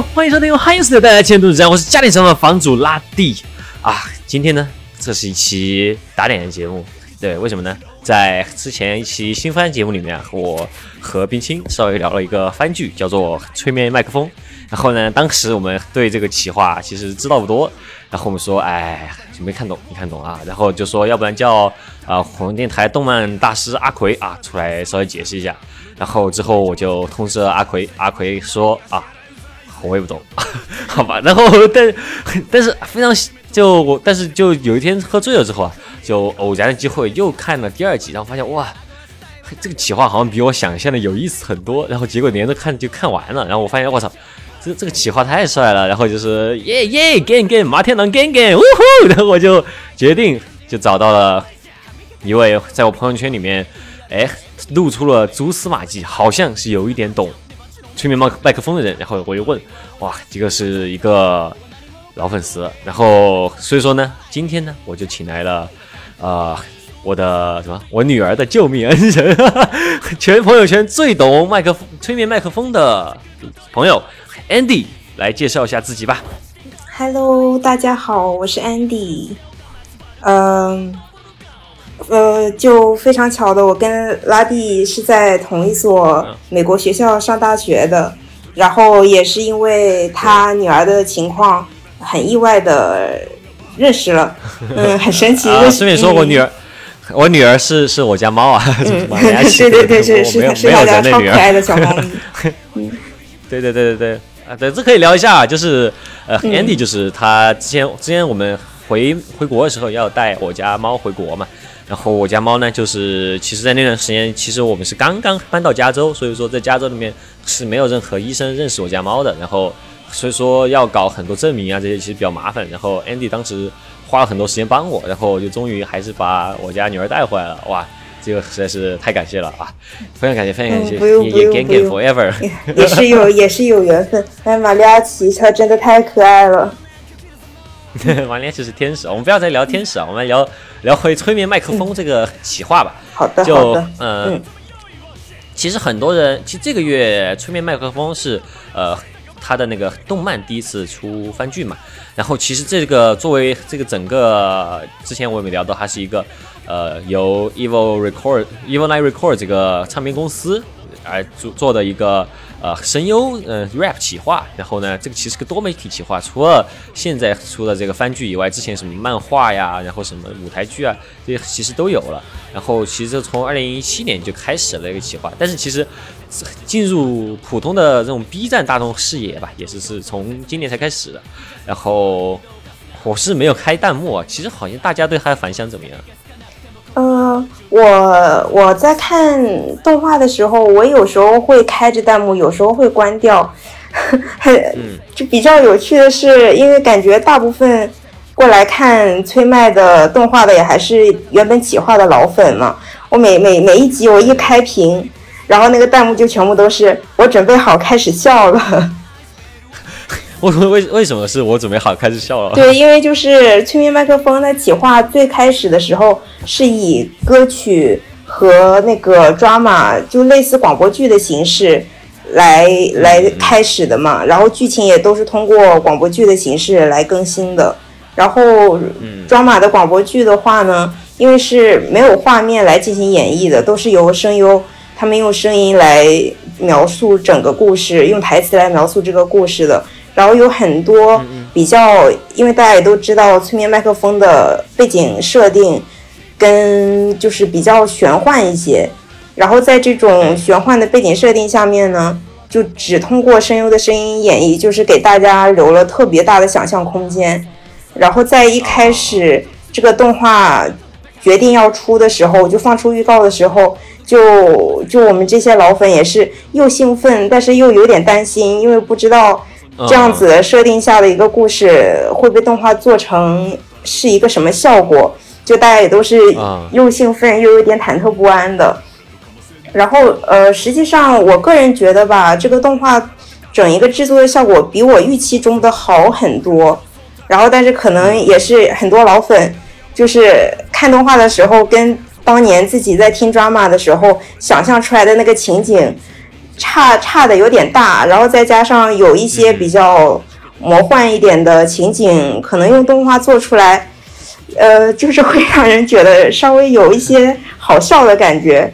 欢迎收听由汉斯的带来监督之战，我是家庭成的房主拉蒂啊。今天呢，这是一期打脸的节目，对，为什么呢？在之前一期新番节目里面，我和冰清稍微聊了一个番剧，叫做《催眠麦克风》。然后呢，当时我们对这个企划其实知道不多，然后我们说，哎，就没看懂，没看懂啊。然后就说，要不然叫啊，火龙电台动漫大师阿奎啊出来稍微解释一下。然后之后我就通知了阿奎，阿奎说啊，我也不懂，好吧。然后但但是非常就我，但是就有一天喝醉了之后啊，就偶然的机会又看了第二集，然后发现哇。这个企划好像比我想象的有意思很多，然后结果连着看就看完了，然后我发现我操，这这个企划太帅了，然后就是耶耶，gang gang，马天狼 gang gang，呜呼，然后我就决定就找到了一位在我朋友圈里面，哎，露出了蛛丝马迹，好像是有一点懂催眠麦克风的人，然后我就问，哇，这个是一个老粉丝，然后所以说呢，今天呢我就请来了，呃。我的什么？我女儿的救命恩人，全朋友圈最懂麦克风、催眠麦克风的朋友 Andy 来介绍一下自己吧。Hello，大家好，我是 Andy。嗯，呃，就非常巧的，我跟拉蒂是在同一所美国学校上大学的，然后也是因为他女儿的情况，很意外的认识了。嗯，很神奇。顺便说，我女儿。我女儿是是我家猫啊，对对对，是是是超可爱的小猫咪。对对对对对啊，对，这可以聊一下，就是呃，Andy 就是他之前之前我们回回国的时候要带我家猫回国嘛，然后我家猫呢就是其实在那段时间其实我们是刚刚搬到加州，所以说在加州里面是没有任何医生认识我家猫的，然后所以说要搞很多证明啊这些其实比较麻烦，然后 Andy 当时。花了很多时间帮我，然后我就终于还是把我家女儿带回来了。哇，这个实在是太感谢了啊！非常感谢，非常感谢，也 g a n forever，也是有也是有缘分。哎，玛利亚奇她真的太可爱了。玛利亚奇是天使，我们不要再聊天使啊，我们来聊聊回催眠麦克风这个企划吧。好的，好的。嗯，其实很多人，其实这个月催眠麦克风是呃。他的那个动漫第一次出番剧嘛，然后其实这个作为这个整个之前我也没聊到，它是一个呃由 Evil Record Evil Night Record 这个唱片公司来做做的一个。呃，声优，嗯，rap 企划，然后呢，这个其实是个多媒体企划，除了现在出的这个番剧以外，之前什么漫画呀，然后什么舞台剧啊，这些其实都有了。然后其实从二零一七年就开始了一个企划，但是其实进入普通的这种 B 站大众视野吧，也是是从今年才开始的。然后我是没有开弹幕，其实好像大家对他的反响怎么样？呃，我我在看动画的时候，我有时候会开着弹幕，有时候会关掉。很就比较有趣的是，因为感觉大部分过来看催麦的动画的也还是原本企划的老粉嘛。我每每每一集我一开屏，然后那个弹幕就全部都是我准备好开始笑了。为为为什么是我准备好开始笑了？对，因为就是催眠麦克风的企划最开始的时候是以歌曲和那个 drama 就类似广播剧的形式来来开始的嘛，然后剧情也都是通过广播剧的形式来更新的。然后 drama 的广播剧的话呢，因为是没有画面来进行演绎的，都是由声优他们用声音来描述整个故事，用台词来描述这个故事的。然后有很多比较，因为大家也都知道，催眠麦克风的背景设定跟就是比较玄幻一些。然后在这种玄幻的背景设定下面呢，就只通过声优的声音演绎，就是给大家留了特别大的想象空间。然后在一开始这个动画决定要出的时候，就放出预告的时候，就就我们这些老粉也是又兴奋，但是又有点担心，因为不知道。这样子设定下的一个故事会被动画做成是一个什么效果？就大家也都是又兴奋又有点忐忑不安的。然后呃，实际上我个人觉得吧，这个动画整一个制作的效果比我预期中的好很多。然后但是可能也是很多老粉就是看动画的时候跟当年自己在听 drama 的时候想象出来的那个情景。差差的有点大，然后再加上有一些比较魔幻一点的情景，可能用动画做出来，呃，就是会让人觉得稍微有一些好笑的感觉。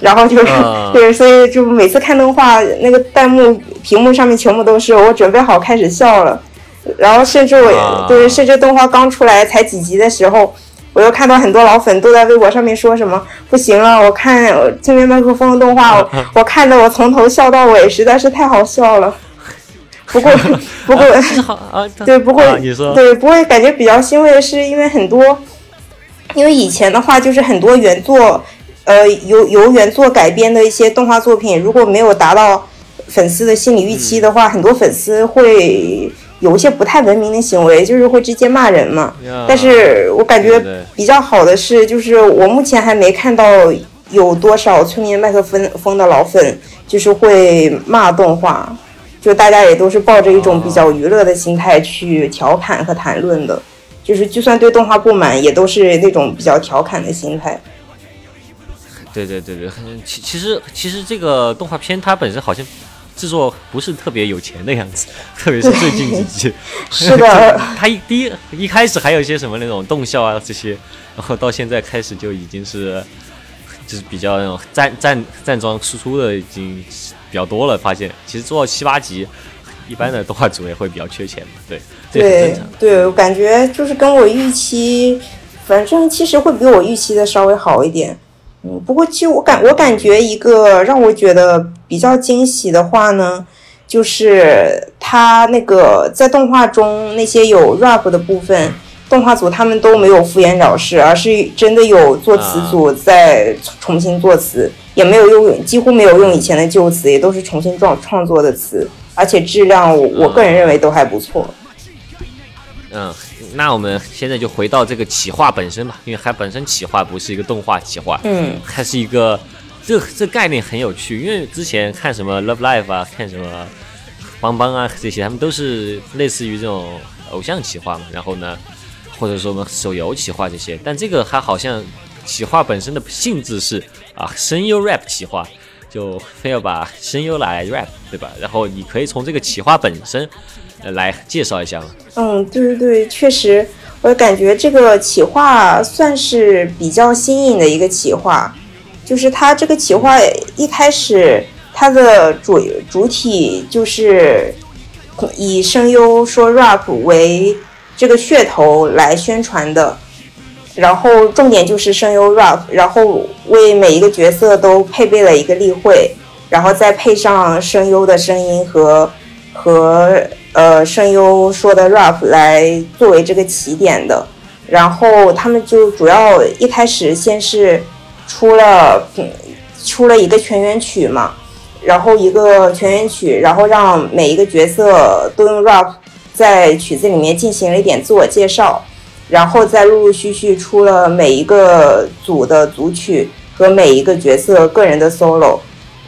然后就是 对，所以就每次看动画，那个弹幕屏幕上面全部都是我准备好开始笑了。然后甚至我对，甚至动画刚出来才几集的时候，我又看到很多老粉都在微博上面说什么不行了，我看这边麦克风的动画，我看的我从头笑到尾，实在是太好笑了。不过不过对不过对不过感觉比较欣慰的是，因为很多，因为以前的话就是很多原作。呃，由由原作改编的一些动画作品，如果没有达到粉丝的心理预期的话，很多粉丝会有一些不太文明的行为，就是会直接骂人嘛。但是我感觉比较好的是，就是我目前还没看到有多少村民麦克风风的老粉就是会骂动画，就大家也都是抱着一种比较娱乐的心态去调侃和谈论的，就是就算对动画不满，也都是那种比较调侃的心态。对对对对，其其实其实这个动画片它本身好像制作不是特别有钱的样子，特别是最近几集。是的，他一第一一开始还有一些什么那种动效啊这些，然后到现在开始就已经是就是比较那种站站站桩输出的已经比较多了。发现其实做到七八集，一般的动画组也会比较缺钱嘛。对，对对，我感觉就是跟我预期，反正其实会比我预期的稍微好一点。嗯，不过其实我感我感觉一个让我觉得比较惊喜的话呢，就是他那个在动画中那些有 rap 的部分，动画组他们都没有敷衍了事，而是真的有作词组在重新作词，也没有用几乎没有用以前的旧词，也都是重新创创作的词，而且质量我我个人认为都还不错。嗯。那我们现在就回到这个企划本身吧，因为它本身企划不是一个动画企划，嗯，它是一个，这这概念很有趣，因为之前看什么 Love Life 啊，看什么邦邦啊这些，他们都是类似于这种偶像企划嘛，然后呢，或者说我们手游企划这些，但这个它好像企划本身的性质是啊声优 rap 企划，就非要把声优来 rap，对吧？然后你可以从这个企划本身。来介绍一下吗？嗯，对对对，确实，我感觉这个企划算是比较新颖的一个企划，就是它这个企划一开始它的主主体就是以声优说 rap 为这个噱头来宣传的，然后重点就是声优 rap，然后为每一个角色都配备了一个例会，然后再配上声优的声音和和。呃，声优说的 rap 来作为这个起点的，然后他们就主要一开始先是出了出了一个全员曲嘛，然后一个全员曲，然后让每一个角色都用 rap 在曲子里面进行了一点自我介绍，然后再陆陆续续出了每一个组的组曲和每一个角色个人的 solo，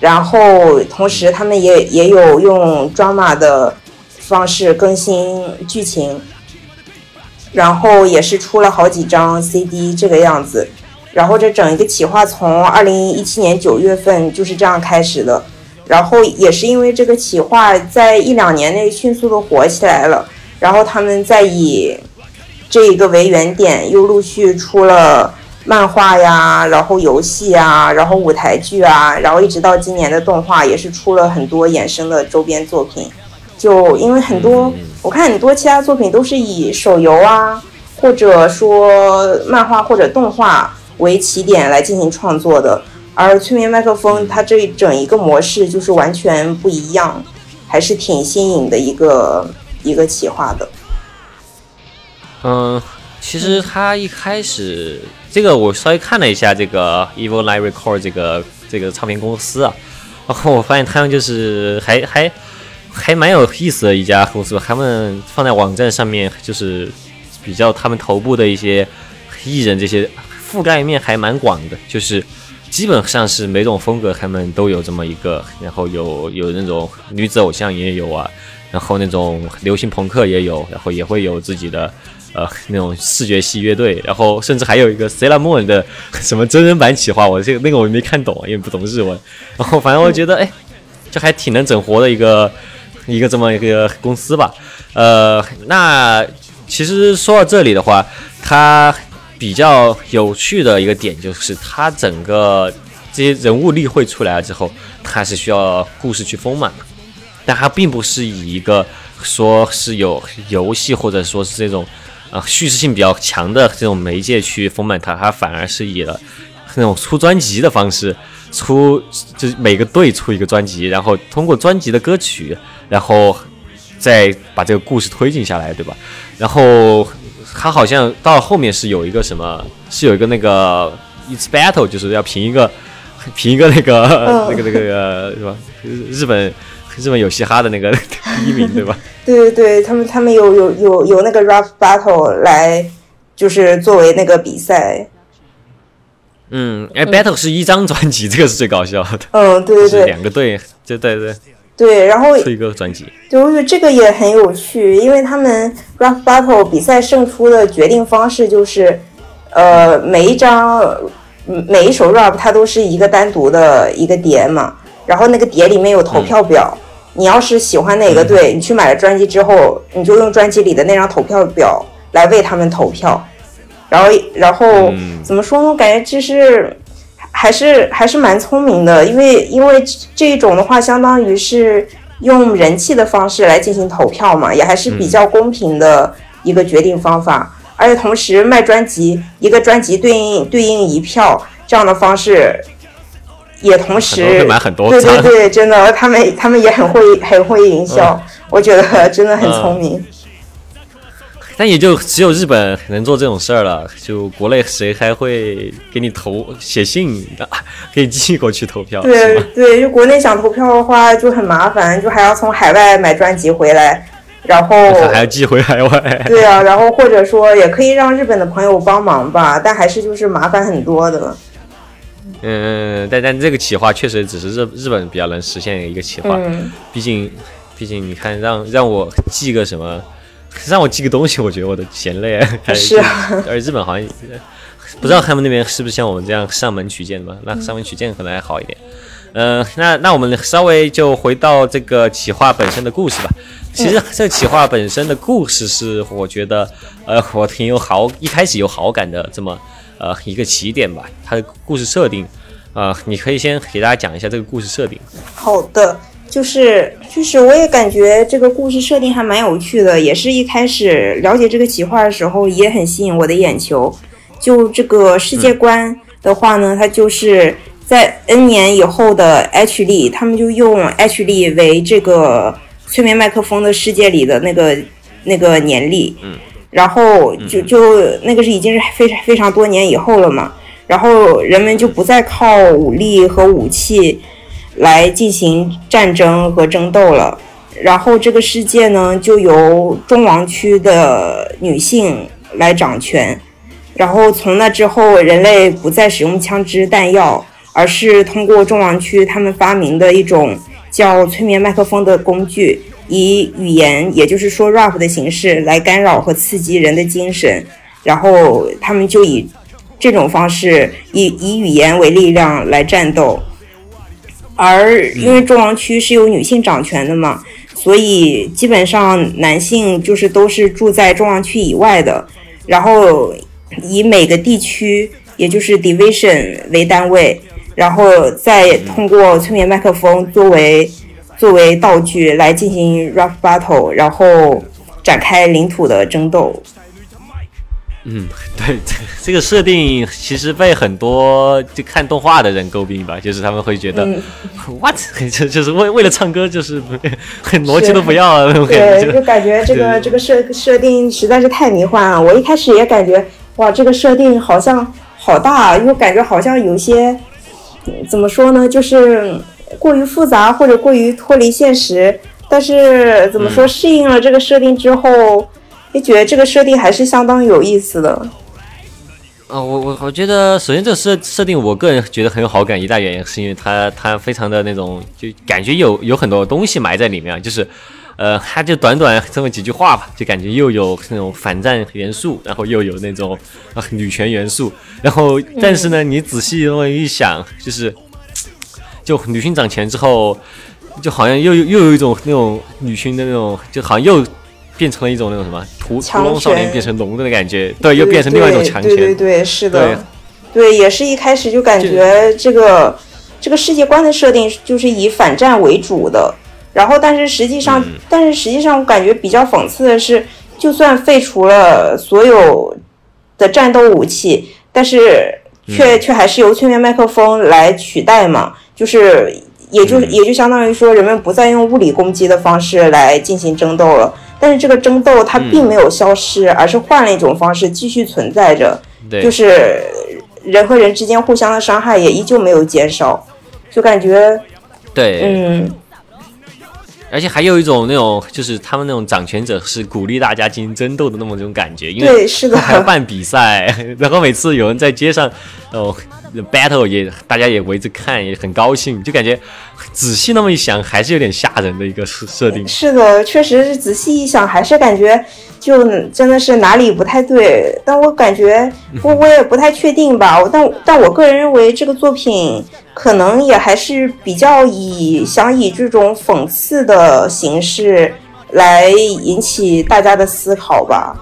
然后同时他们也也有用 drama 的。方式更新剧情，然后也是出了好几张 CD 这个样子，然后这整一个企划从二零一七年九月份就是这样开始的，然后也是因为这个企划在一两年内迅速的火起来了，然后他们再以这一个为原点，又陆续出了漫画呀，然后游戏啊，然后舞台剧啊，然后一直到今年的动画也是出了很多衍生的周边作品。就因为很多，我看很多其他作品都是以手游啊，或者说漫画或者动画为起点来进行创作的，而催眠麦克风它这整一个模式就是完全不一样，还是挺新颖的一个一个企划的。嗯，其实他一开始这个我稍微看了一下这个 Evil Line Record 这个这个唱片公司啊，然后我发现他们就是还还。还蛮有意思的一家公司，他们放在网站上面就是比较他们头部的一些艺人，这些覆盖面还蛮广的，就是基本上是每种风格他们都有这么一个，然后有有那种女子偶像也有啊，然后那种流行朋克也有，然后也会有自己的呃那种视觉系乐队，然后甚至还有一个 Sailor Moon 的 什么真人版企划，我这个那个我没看懂，因为不懂日文，然后反正我觉得哎。就还挺能整活的一个一个这么一个公司吧。呃，那其实说到这里的话，它比较有趣的一个点就是它整个这些人物例会出来了之后，它是需要故事去丰满的，但它并不是以一个说是有游戏或者说是这种啊叙事性比较强的这种媒介去丰满它，它反而是以了那种出专辑的方式。出就是每个队出一个专辑，然后通过专辑的歌曲，然后再把这个故事推进下来，对吧？然后他好像到后面是有一个什么，是有一个那个 It's Battle，就是要评一个评一个那个那个那个是吧？日本日本有嘻哈的那个第一名，对吧？对对对，他们他们有有有有那个 Rap Battle 来，就是作为那个比赛。嗯，哎，Battle 是一张专辑，这个是最搞笑的。嗯，对对对，两个队，就对对对，然后出一个专辑。对，我觉得这个也很有趣，因为他们 Rap Battle 比赛胜出的决定方式就是，呃，每一张每一首 Rap 它都是一个单独的一个碟嘛，然后那个碟里面有投票表，你要是喜欢哪个队，你去买了专辑之后，你就用专辑里的那张投票表来为他们投票。然后，然后怎么说呢？感觉这是还是还是蛮聪明的，因为因为这种的话，相当于是用人气的方式来进行投票嘛，也还是比较公平的一个决定方法。而且同时卖专辑，一个专辑对应对应一票这样的方式，也同时买很多对对对，真的，他们他们也很会 很会营销，我觉得 真的很聪明。但也就只有日本能做这种事儿了，就国内谁还会给你投写信的，给你寄过去投票？对对，就国内想投票的话就很麻烦，就还要从海外买专辑回来，然后还要寄回海外。对啊，然后或者说也可以让日本的朋友帮忙吧，但还是就是麻烦很多的。嗯，但但这个企划确实只是日日本比较能实现的一个企划，毕竟毕竟你看让让我寄个什么。让我寄个东西，我觉得我都嫌累。是啊，而日本好像不知道他们那边是不是像我们这样上门取件吧？那上门取件可能还好一点。嗯，那那我们稍微就回到这个企划本身的故事吧。其实这个企划本身的故事是我觉得，呃，我挺有好一开始有好感的这么呃一个起点吧。它的故事设定，呃，你可以先给大家讲一下这个故事设定。好的。就是就是，我也感觉这个故事设定还蛮有趣的，也是一开始了解这个企划的时候也很吸引我的眼球。就这个世界观的话呢，它就是在 N 年以后的 H 力，他们就用 H 力为这个催眠麦克风的世界里的那个那个年历。嗯。然后就就那个是已经是非常非常多年以后了嘛，然后人们就不再靠武力和武器。来进行战争和争斗了，然后这个世界呢，就由中王区的女性来掌权，然后从那之后，人类不再使用枪支弹药，而是通过中王区他们发明的一种叫催眠麦克风的工具，以语言，也就是说 rap 的形式来干扰和刺激人的精神，然后他们就以这种方式，以以语言为力量来战斗。而因为中王区是由女性掌权的嘛，所以基本上男性就是都是住在中王区以外的，然后以每个地区也就是 division 为单位，然后再通过催眠麦克风作为作为道具来进行 rap battle，然后展开领土的争斗。嗯，对，这这个设定其实被很多就看动画的人诟病吧，就是他们会觉得，what，就就是为为了唱歌，就是很逻辑都不要了那种感觉。对，就感觉这个这个设设定实在是太迷幻了。我一开始也感觉，哇，这个设定好像好大，因为感觉好像有些怎么说呢，就是过于复杂或者过于脱离现实。但是怎么说，适应了这个设定之后。也觉得这个设定还是相当有意思的。啊，我我我觉得，首先这个设设定，我个人觉得很有好感。一大原因是因为它它非常的那种，就感觉有有很多东西埋在里面。就是，呃，它就短短这么几句话吧，就感觉又有那种反战元素，然后又有那种啊女权元素。然后，但是呢，你仔细那么一想，就是，就女性掌权之后。就好像又又有一种那种女性的那种，就好像又变成了一种那种什么屠屠龙少年变成龙的感觉，对，又变成另外一种强权。对对权，对，是的，对，也是一开始就感觉这个这个世界观的设定就是以反战为主的，然后但是实际上，嗯。但是实际上我感觉比较讽刺的是，就算废除了所有的战斗武器，但是却、嗯。却还是由催眠麦克风来取代嘛，就是。也就嗯也就相当于说，人们不再用物理攻击的方式来进行争斗了。但是这个争斗它并没有消失，而是换了一种方式继续存在着。对，就是人和人之间互相的伤害也依旧没有减少，就感觉对，嗯，而且还有一种那种，就是他们那种掌权者是鼓励大家进行争斗的那么一种感觉，因为对，是的，还要办比赛，然后每次有人在街上，哦，battle 也大家也围着看，也很高兴，就感觉仔细那么一想，还是有点吓人的一个设设定。是的，确实是仔细一想，还是感觉就真的是哪里不太对。但我感觉我我也不太确定吧，但但我个人认为这个作品可能也还是比较以想以这种讽刺的形式来引起大家的思考吧。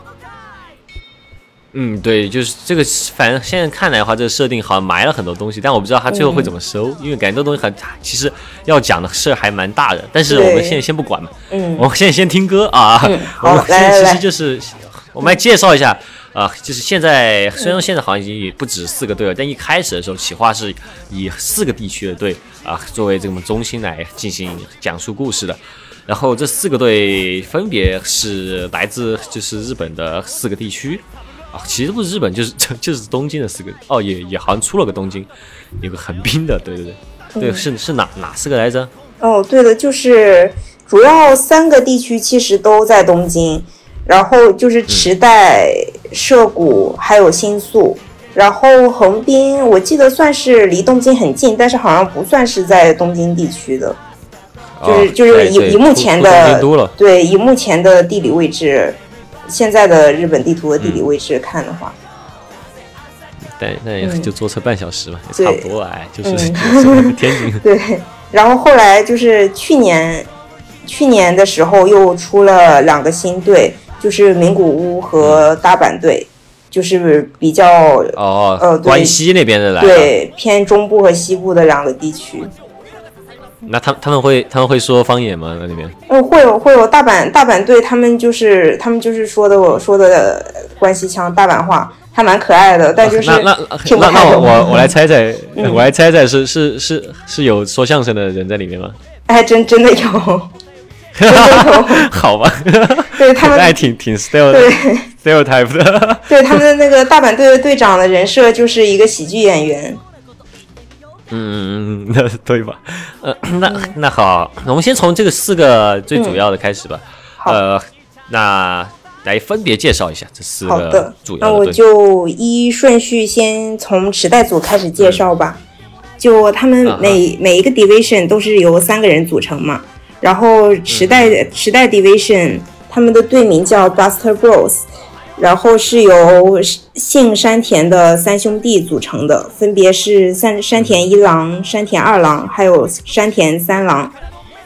嗯，对，就是这个，反正现在看来的话，这个设定好像埋了很多东西，但我不知道他最后会怎么收，因为感觉这东西很，其实要讲的事儿还蛮大的。但是我们对现在先不管嘛，嗯我们现在先听歌啊。嗯我 好们现在其来来来实就是，我们来介绍一下啊、就是现在虽然现在好像已经也不止四个队了，但一开始的时候企划是以四个地区的队啊、作为这么中心来进行讲述故事的。然后这四个队分别是来自就是日本的四个地区啊，其实不是日本，就是 就就是东京的四个哦，也也好像出了个东京，有个横滨的，对对对，对是是哪哪四个来着？哦，对的，就是主要三个地区其实都在东京，然后就是池袋、涉谷还有新宿，然后横滨我记得算是离东京很近，但是好像不算是在东京地区的，就是哦就是以以目前的对，以目前的地理位置，现在的日本地图的地理位置看的话，但那也嗯。就坐车半小时嘛，也差不多哎，就是嗯。就是天津。对，然后后来就是去年，去年的时候又出了两个新队，就是名古屋和大阪队，就是比较哦，呃关西那边的来，对偏中部和西部的两个地区。那他他们会他们会说方言吗？那里面？哦，会有会有大阪大阪队，他们就是他们就是说的我说的关西腔大阪话，还蛮可爱的，但就是那那那那我。我我来猜猜，嗯我来猜猜是是是是有说相声的人在里面吗？还真真的有，真的有，好吧，对他们 那还挺挺 style 对 stereotype 的。对他们的那个大阪队的队长的人设就是一个喜剧演员。嗯嗯嗯，那对吧？呃，那那好，我们先从这个四个最主要的开始吧。好呃，那来分别介绍一下这四个好的，那我。就依顺序先从池袋组开始介绍吧。就他们每、每一个 division 都是由三个人组成嘛，然后池袋、嗯池袋 division 他们的队名叫 Buster Bros，然后是由姓山田的三兄弟组成的，分别是山山田一郎、山田二郎还有山田三郎。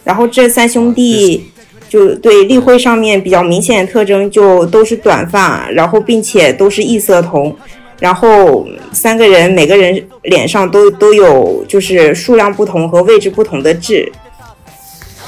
然后这三兄弟就对立徽上面比较明显的特征就都是短发，然后并且都是异色瞳，然后三个人每个人脸上都都有就是数量不同和位置不同的痣。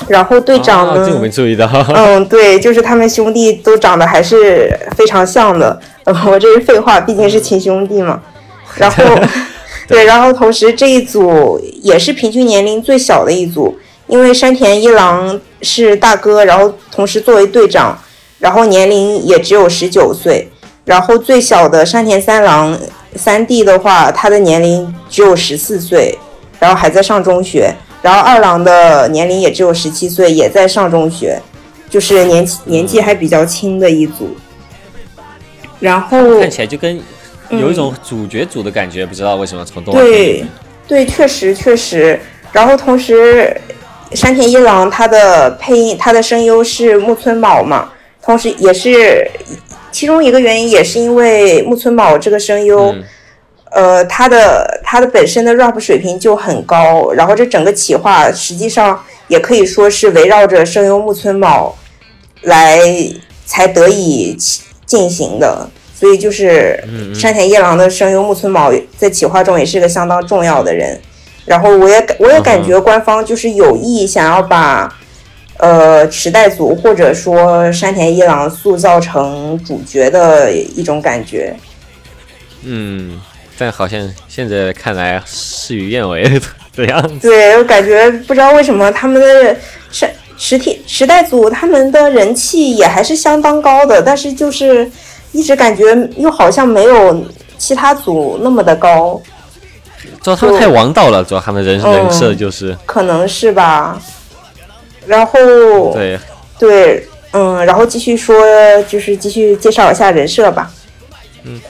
然后队长呢？啊，这我没注意到。嗯，对，就是他们兄弟都长得还是非常像的。呃，我这是废话，毕竟是亲兄弟嘛。然后，对，然后同时这一组也是平均年龄最小的一组，因为山田一郎是大哥，然后同时作为队长，然后年龄也只有十九岁。然后最小的山田三郎三弟的话，他的年龄只有十四岁，然后还在上中学。然后二郎的年龄也只有十七岁，也在上中学，就是年纪年纪还比较轻的一组。然后看起来就跟有一种主角组的感觉，不知道为什么从动画对。对，确实确实。然后同时，山田一郎他的配音，他的声优是木村卯嘛，同时也是其中一个原因，也是因为木村卯这个声优。嗯呃，他的他的本身的 rap 水平就很高，然后这整个企划实际上也可以说是围绕着声优木村卯来才得以进行的，所以就是山田一郎的声优木村卯在企划中也是个相当重要的人。然后我也我也感觉官方就是有意想要把呃时代组或者说山田一郎塑造成主角的一种感觉。嗯。但好像现在看来事与愿违的样子。对我感觉不知道为什么他们的时时体时代组他们的人气也还是相当高的，但是就是一直感觉又好像没有其他组那么的高。主要他们太王道了，主要他们人人设就是可能是吧。然后对对嗯，然后继续说就是继续介绍一下人设吧。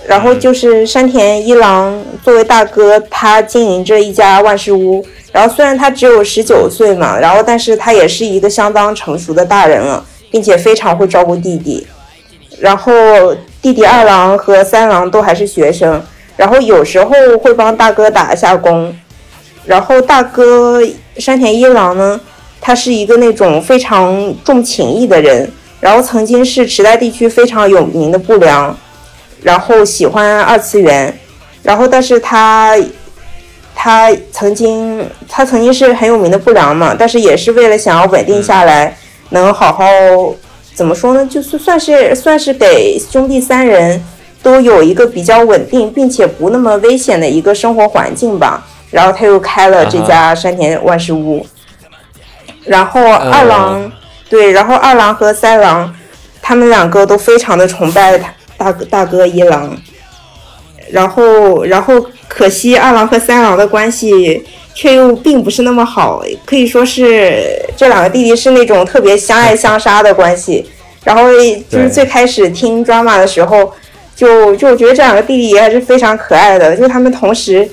然后就是山田一郎作为大哥，他经营着一家万事屋。然后虽然他只有十九岁嘛，然后但是他也是一个相当成熟的大人了，并且非常会照顾弟弟。然后弟弟二郎和三郎都还是学生，然后有时候会帮大哥打一下工。然后大哥山田一郎呢，他是一个那种非常重情义的人，然后曾经是池袋地区非常有名的不良。然后喜欢二次元，然后但是他，他曾经他曾经是很有名的不良嘛，但是也是为了想要稳定下来，能好好怎么说呢？就是算是算是给兄弟三人都有一个比较稳定并且不那么危险的一个生活环境吧。然后他又开了这家山田万事屋，然后二郎对，然后二郎和三郎他们两个都非常的崇拜他。大哥大哥一郎，然后然后可惜二郎和三郎的关系却又并不是那么好，可以说是这两个弟弟是那种特别相爱相杀的关系。然后就是最开始听 drama 的时候，就就觉得这两个弟弟也还是非常可爱的，就他们同时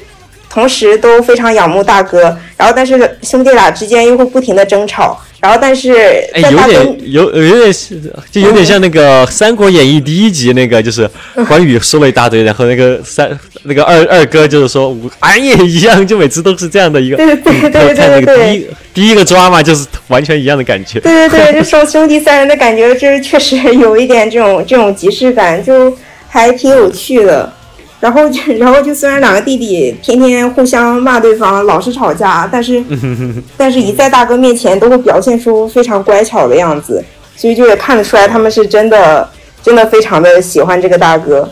同时都非常仰慕大哥，然后但是兄弟俩之间又会不停的争吵。然后，但是哎，有点有有点是，就有点像那个《三国演义》第一集那个，就是关羽说了一大堆，然后那个三那个二二哥就是说，俺也一样，就每次都是这样的一个。对对对对对对。第一第一个抓嘛，就是完全一样的感觉。对对对，就说兄弟三人的感觉，就是确实有一点这种这种即视感，就还挺有趣的。然后就，然后就虽然两个弟弟天天互相骂对方，老是吵架，但是，但是一在大哥面前都会表现出非常乖巧的样子，所以就也看得出来他们是真的，真的非常的喜欢这个大哥。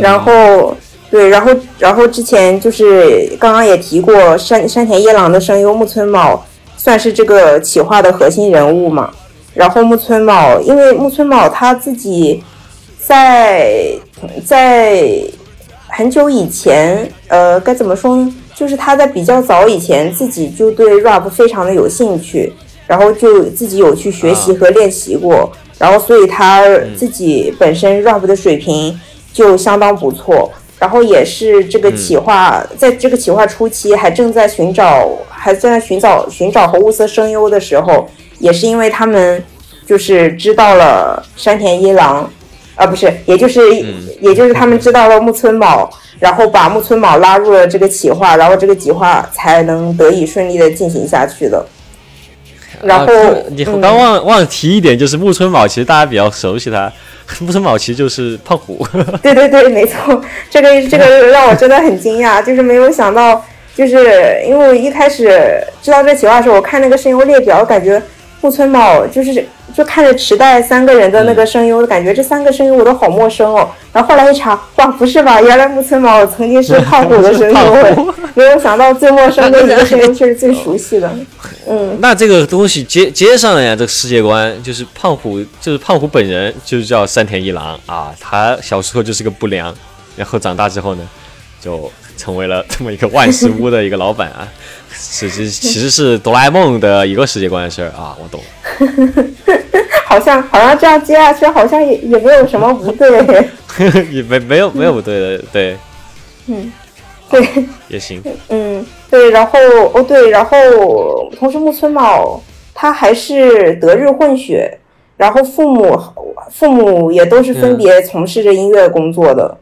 然后，对，然后，然后之前就是刚刚也提过山山田一郎的声优木村卯，算是这个企划的核心人物嘛。然后木村卯，因为木村卯他自己。在在很久以前，呃，该怎么说呢？就是他在比较早以前，自己就对 rap 非常的有兴趣，然后就自己有去学习和练习过，然后所以他自己本身 rap 的水平就相当不错。然后也是这个企划，在这个企划初期还正在寻找，还在寻找寻找和物色声优的时候，也是因为他们就是知道了山田一郎。啊，不是，也就是，也就是他们知道了木村卯，然后把木村卯拉入了这个企划，然后这个企划才能得以顺利的进行下去的。然后你刚忘忘了提一点，就是木村卯其实大家比较熟悉他，木村卯其实就是胖虎。对对对，没错，这个这个让我真的很惊讶，就是没有想到，就是因为我一开始知道这企划的时候，我看那个声优列表，感觉木村茂就是。就看着池袋三个人的那个声优，感觉这三个声优我都好陌生哦。然后后来一查，哇，不是吧？原来木村茂曾经是胖虎的声优，没有想到最陌生的一个声优却是最熟悉的。嗯，那这个东西接接上了呀，这个世界观就是胖虎，就是胖虎本人就是叫山田一郎啊。他小时候就是个不良，然后长大之后呢，就成为了这么一个万事屋的一个老板啊。其实其实是哆啦 A 梦的一个世界观的事儿啊，我懂。好像好像这样接下去，好像也也没有什么不对。也没没有没有不对的，对。嗯，对。也行。嗯，对，然后哦对，然后同时木村茂他还是德日混血，然后父母父母也都是分别从事着音乐工作的。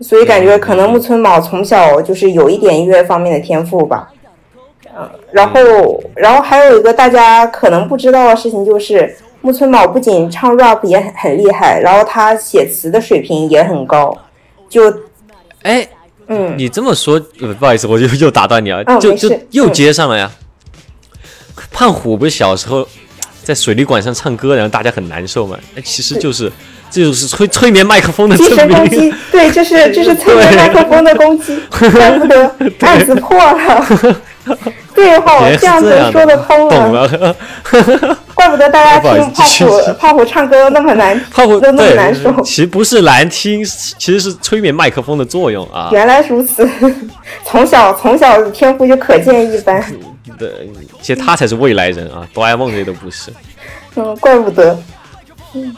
所以感觉可能木村卯从小就是有一点音乐方面的天赋吧。嗯，然后然后还有一个大家可能不知道的事情就是木村卯不仅唱 rap 也很很厉害，然后他写词的水平也很高。就，哎，嗯，你这么说，呃，不好意思，我就又打断你了，就就又接上了呀。胖虎不是小时候在水利馆上唱歌，然后大家很难受嘛？哎，其实就是。这就是催催眠麦克风的 精神攻击，对，这是这是催眠麦克风的攻击，怪不得案子破了。对哈，这样子说的通了。怪不得大家听胖虎胖虎唱歌那么难，胖虎都那么难受。其实不是难听，其实是催眠麦克风的作用啊。原来如此，从小从小天赋就可见一斑。对，其实他才是未来人啊，哆啦 A 梦这些都不是。嗯，怪不得。嗯。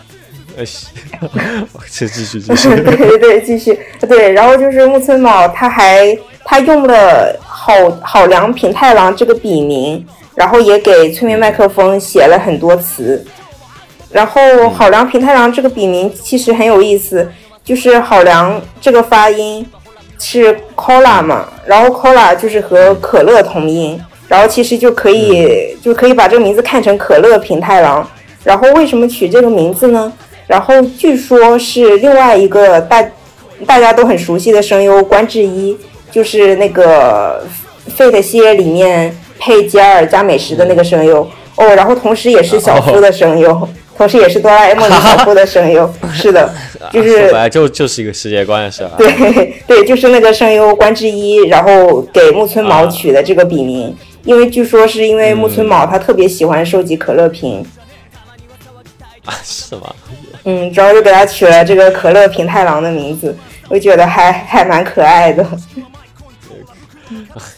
呃，继续继续，对对对，继续对。然后就是木村卯，他还他用了好好良平太郎这个笔名，然后也给催眠麦克风写了很多词。然后好良平太郎这个笔名其实很有意思，就是好良这个发音是 cola 嘛，然后 cola 就是和可乐同音，然后其实就可以就可以把这个名字看成可乐平太郎。然后为什么取这个名字呢？然后据说是另外一个大大家都很熟悉的声优关智一，就是那个《Fate》系列里面配吉尔加美食的那个声优哦。然后同时也是小夫的声优，同时也是哆啦 A 梦的 小夫的声优。是的，就是本来就就是一个世界观是吧？对 对，就是那个声优关智一，然后给木村卯取的这个笔名，因为据说是因为木村卯他特别喜欢收集可乐瓶。啊，是吗？嗯，主要就给他取了这个可乐平太郎的名字，我觉得还还蛮可爱的。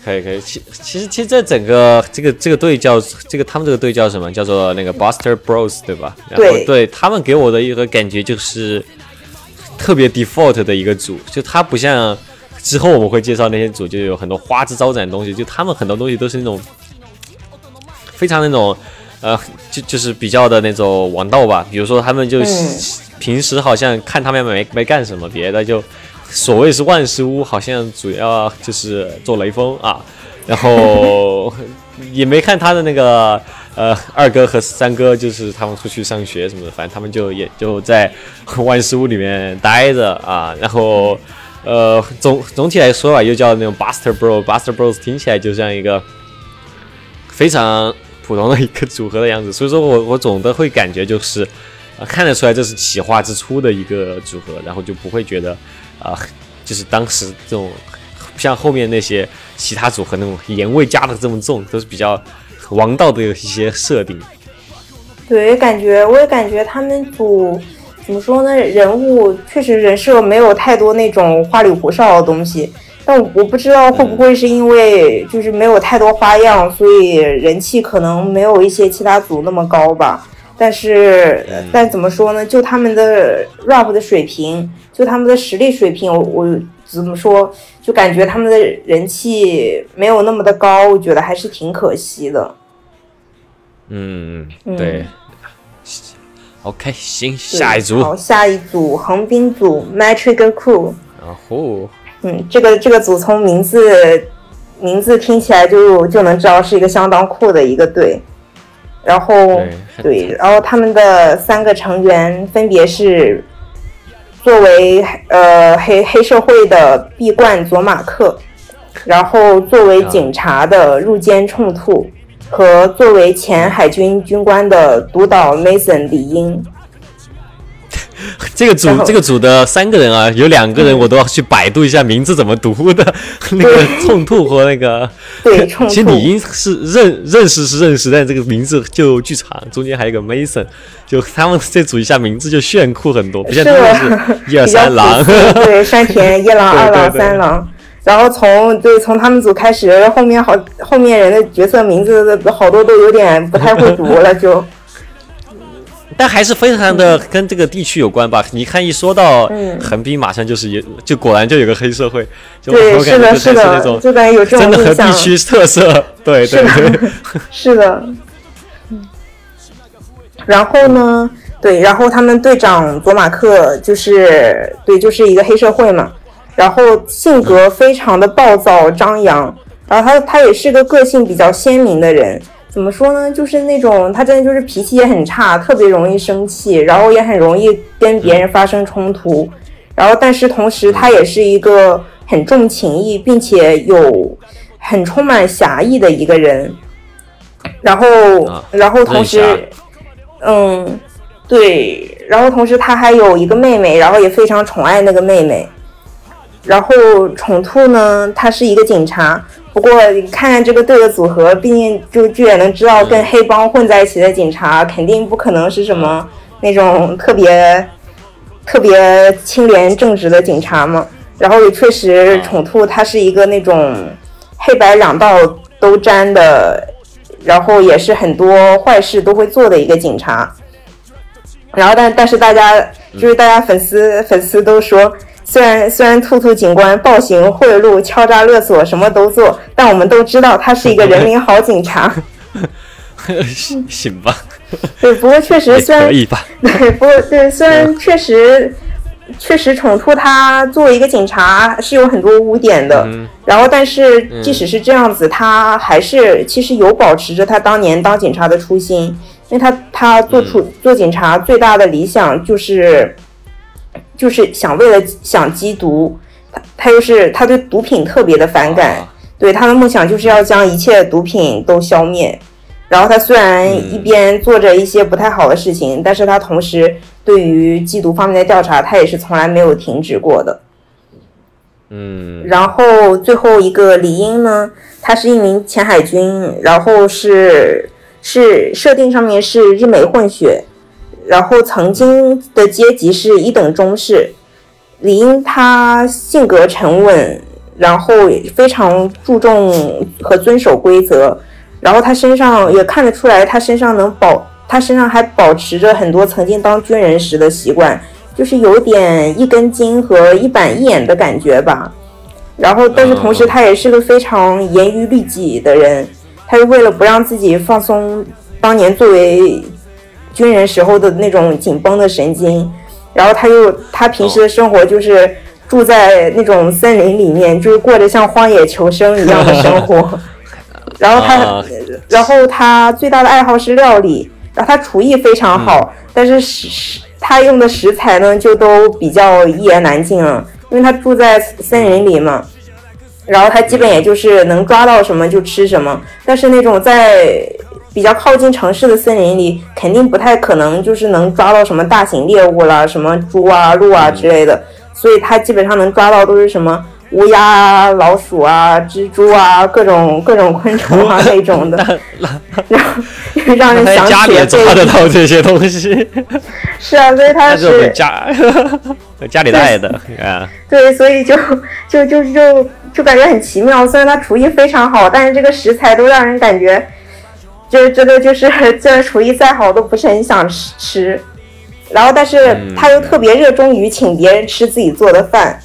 可以可以，其其实其实这整个这个这个队叫这个他们这个队叫什么？叫做那个 Buster Bros 对吧？然后对，他们给我的一个感觉就是特别 default 的一个组，就他不像之后我们会介绍那些组，就有很多花枝招展的东西，就他们很多东西都是那种非常那种。呃，就就是比较的那种王道吧，比如说他们就平时好像看他们没没干什么别的，就所谓是万事屋，好像主要就是做雷锋啊，然后 也没看他的那个呃二哥和三哥，就是他们出去上学什么的，反正他们就也就在万事屋里面待着啊，然后呃总总体来说吧，又叫那种 Buster Bro，Buster Bros 听起来就像一个非常。普通的一个组合的样子，所以说我我总的会感觉就是，啊，看得出来这是企划之初的一个组合，然后就不会觉得，啊，就是当时这种像后面那些其他组合那种盐味加的这么重，都是比较王道的一些设定。对，感觉我也感觉他们组怎么说呢？人物确实人设没有太多那种花里胡哨的东西。但我不知道会不会是因为就是没有太多花样，所以人气可能没有一些其他组那么高吧。但是，但怎么说呢？就他们的 rap 的水平，就他们的实力水平，我我怎么说？就感觉他们的人气没有那么的高，我觉得还是挺可惜的。嗯，对。OK，行，下一组。好，下一组横滨组 Matrix Crew。然后。嗯，这个这个组从名字名字听起来就就能知道是一个相当酷的一个队，然后对，然后他们的三个成员分别是作为呃黑黑社会的闭冠佐马克，然后作为警察的入间冲兔和作为前海军军官的独岛 Mason 李英。这个组这个组的三个人啊，有两个人我都要去百度一下名字怎么读的。那个冲兔和那个，对，其实理应是认认识是认识，但这个名字就巨长，中间还有一个 Mason，就他们这组一下名字就炫酷很多，不像他们是一二三郎，对，山田一郎、二郎、三郎。然后从对从他们组开始，后面好后面人的角色名字好多都有点不太会读了，就。但还是非常的跟这个地区有关吧？你看，一说到横滨，马上就是有就果然就有个黑社会，对，是的，是的，就感觉有这种真的和地区特色，对对对，是的。然后呢，对，然后他们队长佐马克就是对，就是一个黑社会嘛。然后性格非常的暴躁张扬，然后他他也是个个性比较鲜明的人。怎么说呢？就是那种他真的就是脾气也很差，特别容易生气，然后也很容易跟别人发生冲突。然后，但是同时他也是一个很重情义，并且有很充满侠义的一个人。然后，然后同时，嗯，对，然后同时他还有一个妹妹，然后也非常宠爱那个妹妹。然后宠兔呢，他是一个警察。不过你看看这个队的组合，毕竟就就也能知道，跟黑帮混在一起的警察肯定不可能是什么那种特别特别清廉正直的警察嘛。然后也确实，宠兔他是一个那种黑白两道都沾的，然后也是很多坏事都会做的一个警察。然后但但是大家就是大家粉丝粉丝都说。虽然虽然兔兔警官暴行贿赂、敲诈勒索什么都做，但我们都知道他是一个人民好警察。行吧。对，不过确实虽然可以吧。对，不过对，虽然确实确实宠兔他作为一个警察是有很多污点的，然后但是即使是这样子，他还是其实有保持着他当年当警察的初心，因为他他做出做警察最大的理想就是。就是想为了想缉毒，他他又是他对毒品特别的反感，对他的梦想就是要将一切毒品都消灭。然后他虽然一边做着一些不太好的事情，但是他同时对于缉毒方面的调查，他也是从来没有停止过的。嗯。然后最后一个李英呢，他是一名前海军，然后是是设定上面是日美混血。然后曾经的阶级是一等中士，李英他性格沉稳，然后非常注重和遵守规则，然后他身上也看得出来，他身上能保，他身上还保持着很多曾经当军人时的习惯，就是有点一根筋和一板一眼的感觉吧。然后，但是同时他也是个非常严于律己的人，他是为了不让自己放松当年作为。军人时候的那种紧绷的神经，然后他又他平时的生活就是住在那种森林里面，就是过着像荒野求生一样的生活。然后他，然后他最大的爱好是料理，然后他厨艺非常好，但是食他用的食材呢就都比较一言难尽了，因为他住在森林里嘛。然后他基本也就是能抓到什么就吃什么，但是那种在。比较靠近城市的森林里，肯定不太可能就是能抓到什么大型猎物啦，什么猪啊、鹿啊之类的。所以它基本上能抓到都是什么乌鸦啊、老鼠啊、蜘蛛啊，各种 各种昆虫啊那种的。然后让人想起家里抓得到这些东西。是啊，所以他是家 家里带的啊。对，所以就就就就就感觉很奇妙。虽然它厨艺非常好，但是这个食材都让人感觉。就是真的，就是这 厨艺再好都不是很想吃，然后但是他又特别热衷于请别人吃自己做的饭，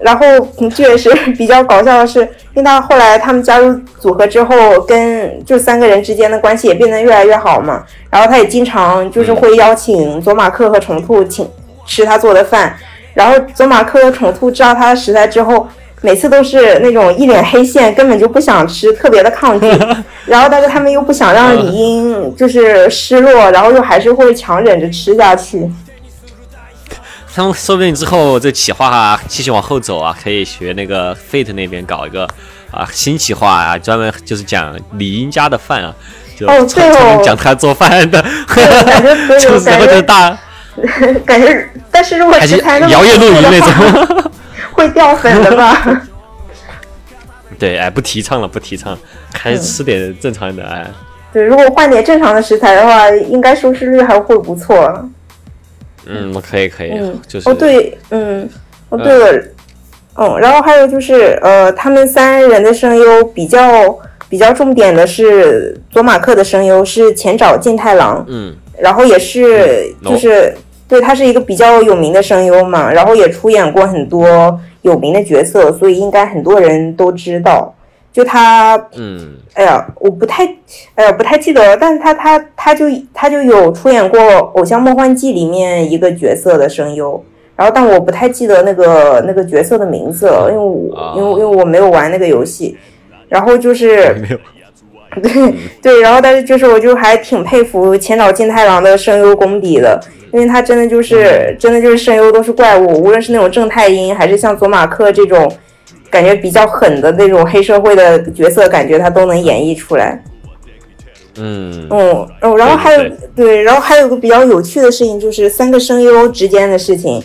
然后 这也是 比较搞笑的是，因为他后来他们加入组合之后，跟就三个人之间的关系也变得越来越好嘛，然后他也经常就是会邀请佐马克和虫兔请吃他做的饭，然后佐马克和虫兔知道他的食材之后。每次都是那种一脸黑线，根本就不想吃，特别的抗拒。然后，但是他们又不想让李英就是失落，然后又还是会强忍着吃下去。他们说不定之后这企划继续往后走啊，可以学那个 Fate 那边搞一个啊新企划啊，专门就是讲李英家的饭啊，就专门讲他做饭的。感觉 就是感觉大，感觉，但是如果食材摇曳露营那种。会掉粉的吧？对，哎，不提倡了，不提倡，还是吃点正常的哎。对，如果换点正常的食材的话，应该收视率还会不错。嗯，可以，可以，就是哦，对，嗯，哦，对了，嗯，然后还有就是，呃，他们三人的声优比较比较重点的是佐马克的声优是前沼健太郎，嗯，然后也是就是。对他是一个比较有名的声优嘛，然后也出演过很多有名的角色，所以应该很多人都知道。就他，嗯，哎呀，我不太，哎呀，不太记得了。但是他他他就他就有出演过《偶像梦幻祭》里面一个角色的声优，然后但我不太记得那个那个角色的名字了，因为我因为因为我没有玩那个游戏，然后就是没有，对 对，然后但是就是我就还挺佩服千岛健太郎的声优功底的，因为他真的就是真的就是声优都是怪物，无论是那种正太音，还是像佐马克这种感觉比较狠的那种黑社会的角色，感觉他都能演绎出来。嗯。嗯，哦，然后还有对对，然后还有个比较有趣的事情，就是三个声优之间的事情，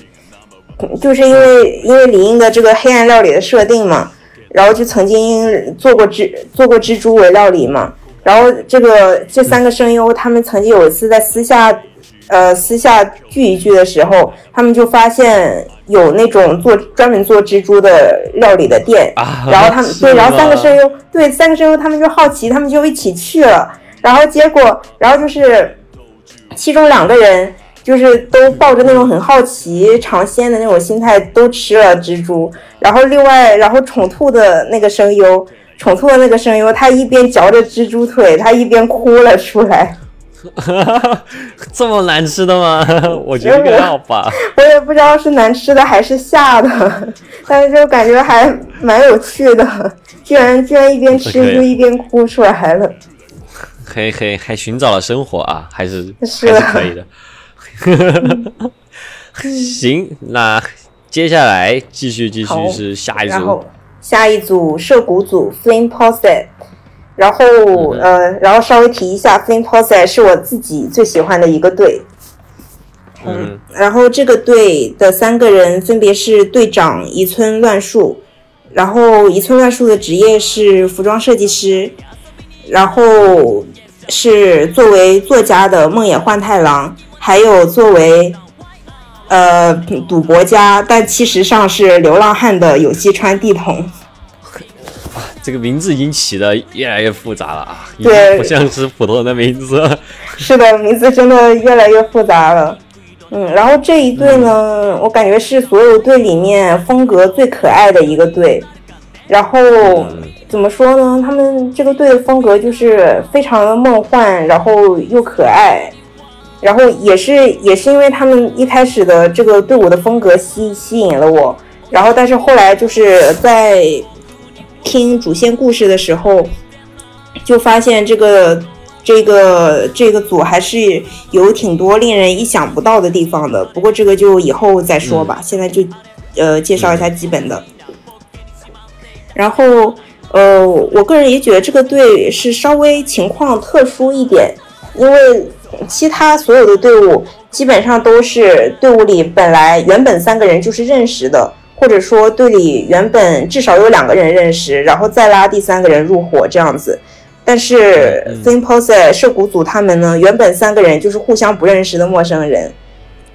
嗯就是因为因为李英的这个黑暗料理的设定嘛，然后就曾经做过蜘做过蜘蛛为料理嘛，然后这个这三个声优他们曾经有一次在私下呃私下聚一聚的时候，他们就发现有那种做专门做蜘蛛的料理的店，啊，然后他们对，然后三个声优对三个声优他们就好奇，他们就一起去了，然后结果，然后就是其中两个人就是都抱着那种很好奇尝鲜的那种心态，都吃了蜘蛛，然后另外，然后宠兔的那个声优。宠兔的那个声优，他一边嚼着蜘蛛腿，他一边哭了出来。这么难吃的吗？我觉得还好吧。我也不知道是难吃的还是吓的，但是就感觉还蛮有趣的，居然居然一边吃就一边哭出来了。嘿嘿，还寻找了生活啊，还是是还是可以的。行，那接下来继续继续是下一组。然后下一组涉谷组 Flame Posse，然后、嗯呃，然后稍微提一下，Flame Posse 是我自己最喜欢的一个队。嗯然后这个队的三个人分别是队长一村乱树，然后一村乱树的职业是服装设计师，然后是作为作家的梦野幻太郎，还有作为呃赌博家，但其实上是流浪汉的有西川地童。这个名字已经起的越来越复杂了啊，已对经不像是普通人的名字。是的，名字真的越来越复杂了。嗯，然后这一队呢，我感觉是所有队里面风格最可爱的一个队。然后嗯怎么说呢？他们这个队的风格就是非常的梦幻，然后又可爱。然后也是也是因为他们一开始的这个队伍的风格吸吸引了我，然后但是后来就是在听主线故事的时候，就发现这个这个这个组还是有挺多令人意想不到的地方的。不过这个就以后再说吧，现在就呃介绍一下基本的。然后呃，我个人也觉得这个队是稍微情况特殊一点，因为其他所有的队伍基本上都是队伍里本来原本三个人就是认识的。或者说队里原本至少有两个人认识，然后再拉第三个人入伙这样子。但是嗯 f i n p o s e 涉谷组他们呢，原本三个人就是互相不认识的陌生人，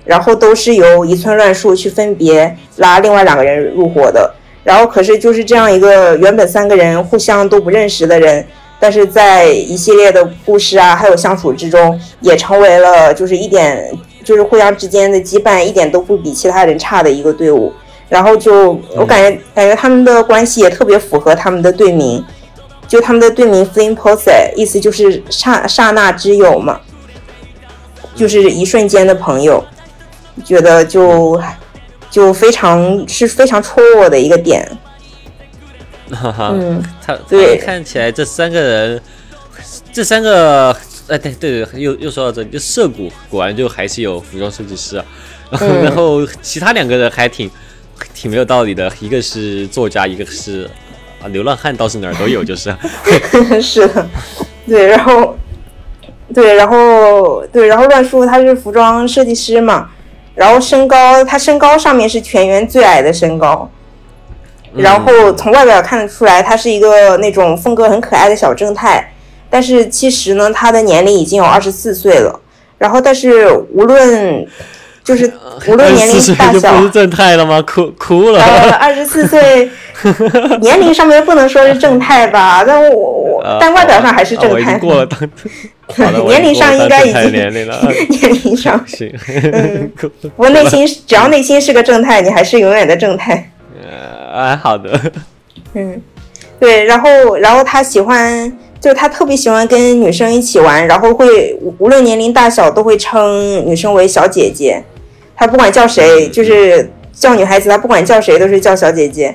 然后都是由一村乱树去分别拉另外两个人入伙的。然后可是就是这样一个原本三个人互相都不认识的人，但是在一系列的故事啊，还有相处之中，也成为了就是一点就是互相之间的羁绊一点都不比其他人差的一个队伍。然后就我感觉、感觉他们的关系也特别符合他们的队名，就他们的队名 Flame Pose，意思就是刹刹那之友嘛，就是一瞬间的朋友，觉得就就非常是非常戳我的一个点。哈哈，嗯，他对看起来这三个人，这三个，哎，对对对，又又说到这里，就涉谷果然就还是有服装设计师啊，然后、嗯 然后其他两个人还挺挺没有道理的，一个是作家，一个是啊流浪汉，倒是哪儿都有，就是。是的，对，然后对，然后对，然后乱叔他是服装设计师嘛，然后身高他身高上面是全员最矮的身高。然后从外表看得出来，他是一个那种风格很可爱的小正太，但是其实呢，他的年龄已经有二十四岁了。然后，但是无论就是无论年龄大小就不，是正太了吗？哭哭了。呃，二十四岁 年龄上面不能说是正太吧，但我我呃但外表上还是正太。经过了当，年龄上应该已经年龄了。年龄上，行，嗯哭不过内心只要内心是个正太，你还是永远的正太。呃啊，好的，嗯，对，然后然后他喜欢，就是他特别喜欢跟女生一起玩，然后会无无论年龄大小都会称女生为小姐姐。他不管叫谁，就是叫女孩子，他不管叫谁都是叫小姐姐。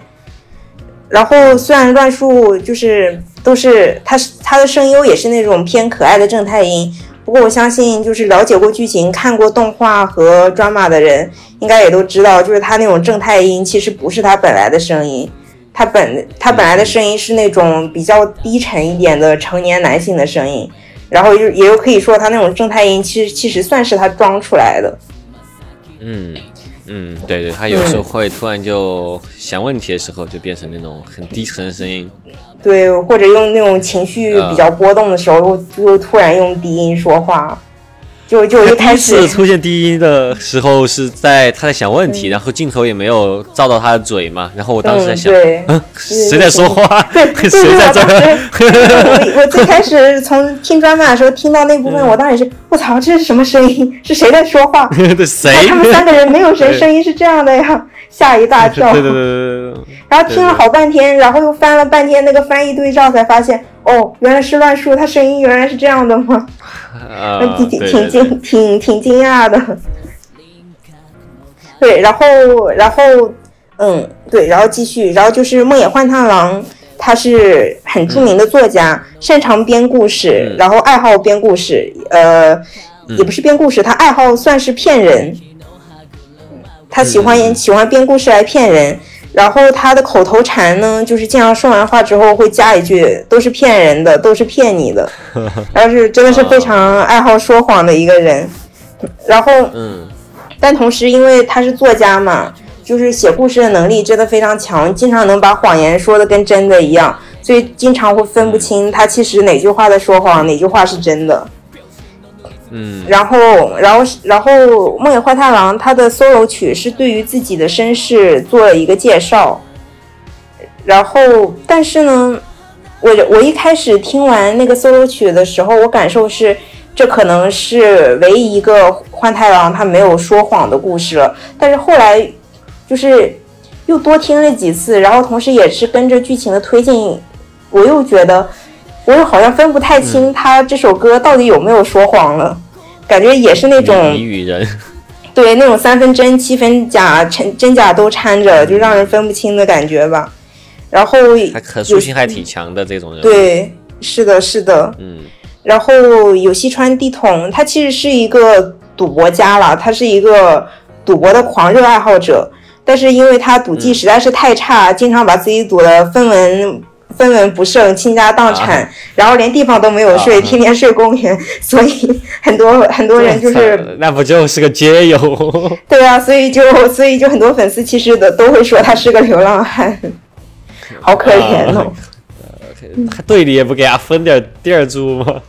然后虽然乱树就是都是他他的声优也是那种偏可爱的正太音，不过我相信就是了解过剧情、看过动画和 drama 的人，应该也都知道，就是他那种正太音其实不是他本来的声音，他本他本来的声音是那种比较低沉一点的成年男性的声音，然后就也有可以说他那种正太音其实其实算是他装出来的。嗯嗯，对对，他有时候会突然就想问题的时候，就变成那种很低沉的声音。对，或者用那种情绪比较波动的时候，就突然用低音说话。就就一开始出现低音的时候是在他在想问题，然后镜头也没有照到他的嘴嘛，然后我当时在想，嗯，谁在说话？对，谁在这？我我最开始从听专访的时候听到那部分，我当时是，我操，这是什么声音？是谁在说话？谁？他们三个人没有谁声音是这样的呀，吓一大跳。对对对对对。然后听了好半天，然后又翻了半天那个翻译对照，才发现。哦，原来是乱说，他声音原来是这样的吗？啊，挺挺惊挺挺惊讶的。对，然后然后嗯，对，然后继续，然后就是梦野幻太郎，他是很著名的作家，擅长编故事，然后爱好编故事，呃，也不是编故事，他爱好算是骗人，他喜欢喜欢编故事来骗人。然后他的口头禅呢，就是经常说完话之后会加一句，都是骗人的，都是骗你的。然后是真的是非常爱好说谎的一个人。然后，嗯，但同时因为他是作家嘛，就是写故事的能力真的非常强，经常能把谎言说的跟真的一样，所以经常会分不清他其实哪句话在说谎，哪句话是真的。嗯，然后，然后，然后，梦野花太郎他的 solo 曲是对于自己的身世做了一个介绍。然后，但是呢，我我一开始听完那个 solo 曲的时候，我感受是，这可能是唯一一个欢太郎他没有说谎的故事了。但是后来，就是又多听了几次，然后同时也是跟着剧情的推进，我又觉得。我又好像分不太清他这首歌到底有没有说谎了，感觉也是那种谜语人，对那种三分真七分假，真真假都掺着，就让人分不清的感觉吧。然后他可塑性还挺强的这种人，对，是的，是的，嗯。然后有西川地统，他其实是一个赌博家了，他是一个赌博的狂热爱好者，但是因为他赌技实在是太差，经常把自己赌的分文。分文不剩，倾家荡产，然后连地方都没有睡，天天睡公园，所以很多很多人就是那不就是个街友？对啊，所以就所以就很多粉丝其实的都会说他是个流浪汉，好可怜哦。他队里也不给他分点地儿住吗？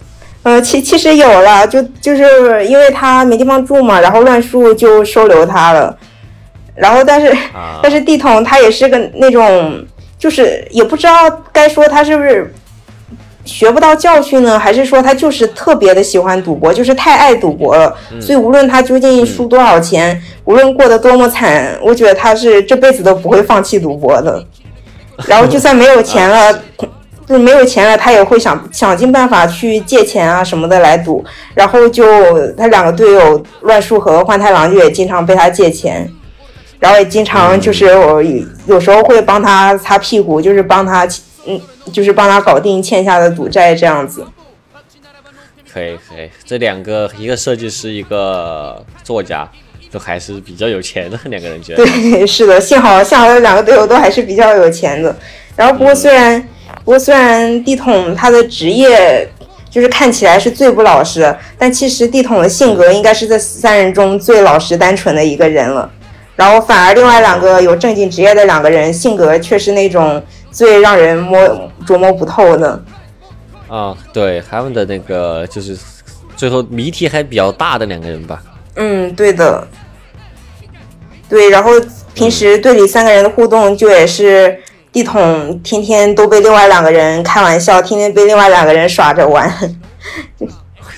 呃，其其实有了，就就是因为他没地方住嘛，然后乱树就收留他了，然后但是但是地桶他也是个那种。就是也不知道该说他是不是学不到教训呢，还是说他就是特别的喜欢赌博，就是太爱赌博了。所以无论他究竟输多少钱，无论过得多么惨，我觉得他是这辈子都不会放弃赌博的。然后就算没有钱了，就没有钱了，他也会想想尽办法去借钱啊什么的来赌。然后就他两个队友乱树和幻太郎就也经常被他借钱。然后也经常就是我有时候会帮他擦屁股，就是帮他，嗯，就是帮他搞定欠下的赌债这样子。可以可以，这两个一个设计师，一个作家，都还是比较有钱的两个人，觉得。对，是的，幸好幸好两个队友都还是比较有钱的。然后不过虽然不过虽然地桶他的职业就是看起来是最不老实，但其实地桶的性格应该是在三人中最老实单纯的一个人了。然后反而另外两个有正经职业的两个人，性格却是那种最让人摸琢磨不透的。啊，对，他们的那个就是最后谜题还比较大的两个人吧。嗯，对的。对，然后平时队里三个人的互动就也是地桶天天都被另外两个人开玩笑，天天被另外两个人耍着玩。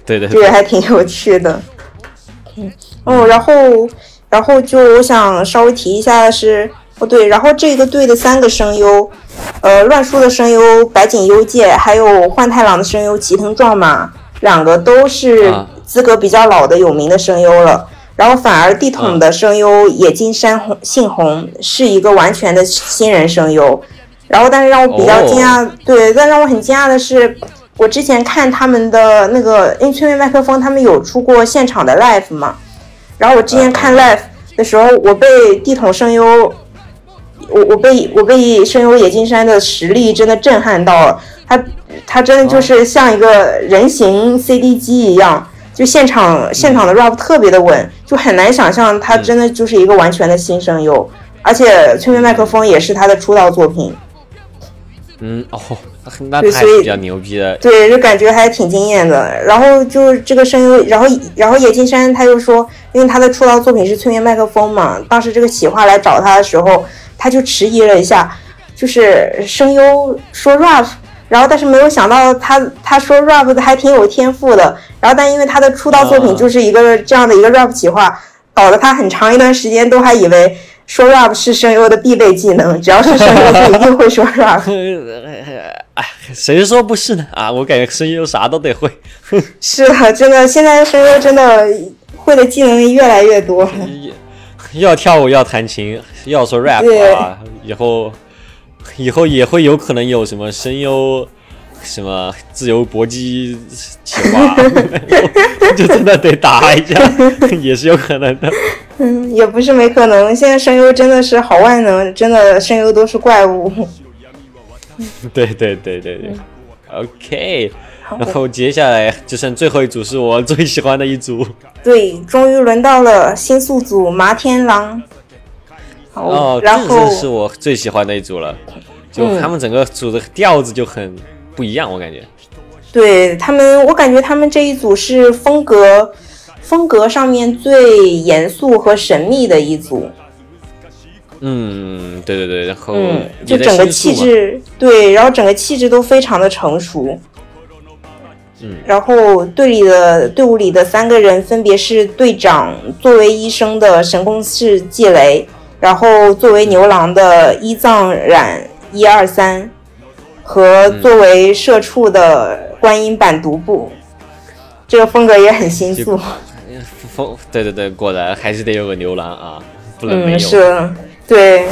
对 对。对，还挺有趣的。嗯，哦，然后。然后就我想稍微提一下的是，哦对，然后这个队的三个声优，呃，乱树的声优白井优介，还有幻太郎的声优吉藤壮马，两个都是资格比较老的有名的声优了。然后反而地统的声优野金山红信红是一个完全的新人声优。然后，但是让我比较惊讶，对，但让我很惊讶的是，我之前看他们的那个因为催眠麦克风，他们有出过现场的 live 嘛。然后我之前看 live 的时候，我被地桶声优，我我被我被声优野金山的实力真的震撼到了。他他真的就是像一个人形 CD 机一样，就现场现场的 rap 特别的稳，就很难想象他真的就是一个完全的新声优。而且催眠麦克风也是他的出道作品。嗯哦，那还是比较牛逼的。对，就感觉还挺惊艳的。然后就这个声优，然后然后野金山他又说，因为他的出道作品是催眠麦克风嘛，当时这个企划来找他的时候，他就迟疑了一下，就是声优说 rap，然后但是没有想到他他说 rap 的还挺有天赋的。然后但因为他的出道作品就是一个这样的一个 rap 企划，搞得他很长一段时间都还以为。说 rap 是声优的必备技能，只要是声优就一定会说 rap。哎，谁说不是呢？啊，我感觉声优啥都得会。是的，真的，现在声优真的会的技能越来越多。要跳舞，要弹琴，要说 rap 啊，以后以后也会有可能有什么声优。什么自由搏击企划，就真的得打一下，也是有可能的。嗯，也不是没可能。现在声优真的是好万能，真的声优都是怪物。对对对对对，OK。然后接下来就剩最后一组是我最喜欢的一组。对，终于轮到了新宿组麻天狼。哦，然后是我最喜欢的一组了，就他们整个组的调子就很。不一样，我感觉，对他们，我感觉他们这一组是风格风格上面最严肃和神秘的一组。嗯，对对对，然后嗯就整个气质，对，然后整个气质都非常的成熟。嗯，然后队里的队伍里的三个人分别是队长作为医生的神宫寺纪雷，然后作为牛郎的伊藏染一二三。和作为社畜的观音版独步，这个风格也很新速。风，对对对，果然还是得有个牛郎啊，不能没有。是，对，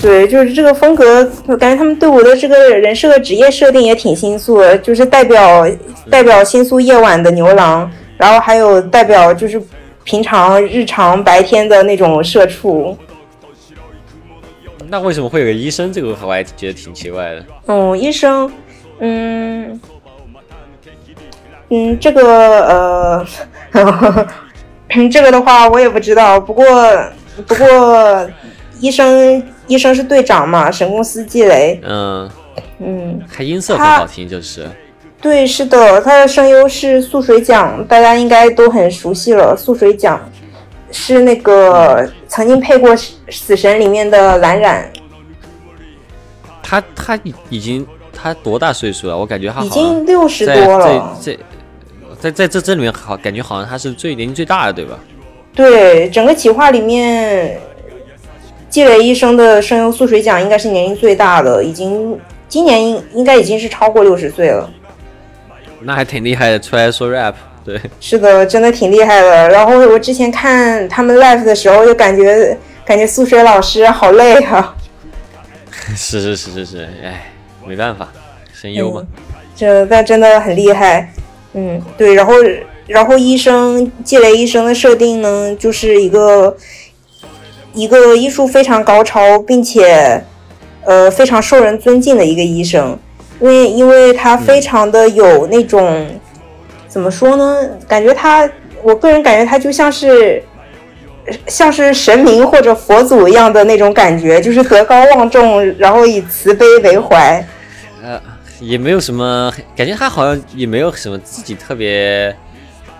对，就是这个风格，我感觉他们对我的这个人设、职业设定也挺新素的，就是代表代表新宿夜晚的牛郎，然后还有代表就是平常日常白天的那种社畜。那为什么会有个医生？这个我还觉得挺奇怪的。哦，医生，嗯，嗯，这个呃，这个的话我也不知道。不过，不过，医生医生是队长嘛，神公司季雷。嗯嗯，他音色很好听，就是。对，是的，他的声优是素水奖，大家应该都很熟悉了。素水奖。是那个曾经配过《死神》里面的蓝染，他他已经他多大岁数了？我感觉他已经六十多了。在在在这这里面，好感觉好像他是最年纪最大的，对吧？对，整个企划里面，季磊医生的声优素水奖应该是年龄最大的，已经今年应应该已经是超过六十岁了。那还挺厉害的，出来说 rap。对，是的，真的挺厉害的。然后我之前看他们 live 的时候，就感觉感觉素水老师好累啊。是是是是是，哎，没办法，声优嘛。这但真的很厉害，嗯，对。然后然后医生季雷医生的设定呢，就是一个一个医术非常高超，并且呃非常受人尊敬的一个医生，因为因为他非常的有那种。怎么说呢？感觉他，我个人感觉他就像是，像是神明或者佛祖一样的那种感觉，就是德高望重，然后以慈悲为怀。呃，也没有什么感觉，他好像也没有什么自己特别，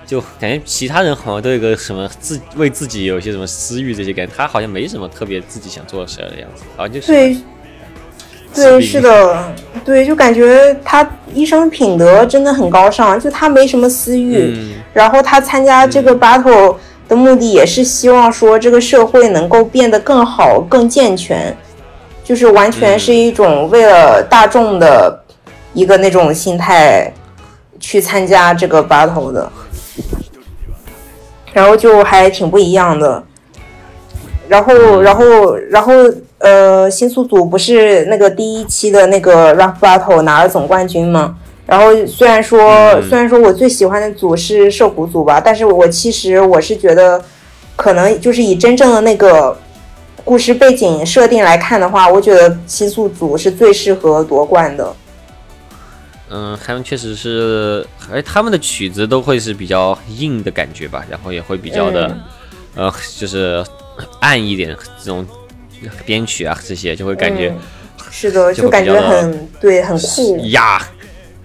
就感觉其他人好像都有个什么自为自己有些什么私欲这些感觉，他好像没什么特别自己想做的事的样子，好像就是。对。对，是的，对，就感觉他医生品德真的很高尚，就他没什么私欲，然后他参加这个 battle 的目的也是希望说这个社会能够变得更好、更健全，就是完全是一种为了大众的一个那种心态去参加这个 battle 的。然后就还挺不一样的。然后，然后，然后，呃，新宿组不是那个第一期的那个 Rock Battle 拿了总冠军吗？然后虽然说，虽然说我最喜欢的组是涉谷组吧，但是我其实我是觉得，可能就是以真正的那个故事背景设定来看的话，我觉得新宿组是最适合夺冠的。嗯，他们确实是，哎他们的曲子都会是比较硬的感觉吧，然后也会比较的，呃，就是暗一点这种编曲啊，这些就会感觉是的，就感觉很对，很酷。呀。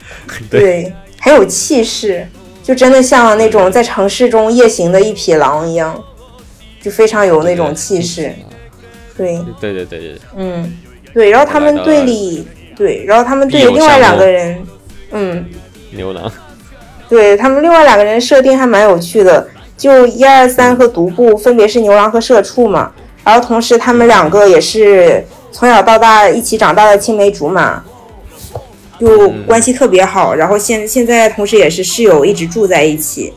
对，很有气势，就真的像那种在城市中夜行的一匹狼一样，就非常有那种气势。对，对对对对，嗯，对。然后他们队里，对，然后他们队另外两个人，嗯，牛郎，对他们另外两个人设定还蛮有趣的，就一二三和独步分别是牛郎和社畜嘛，然后同时他们两个也是从小到大一起长大的青梅竹马。就关系特别好，然后现现在同时也是室友，一直住在一起。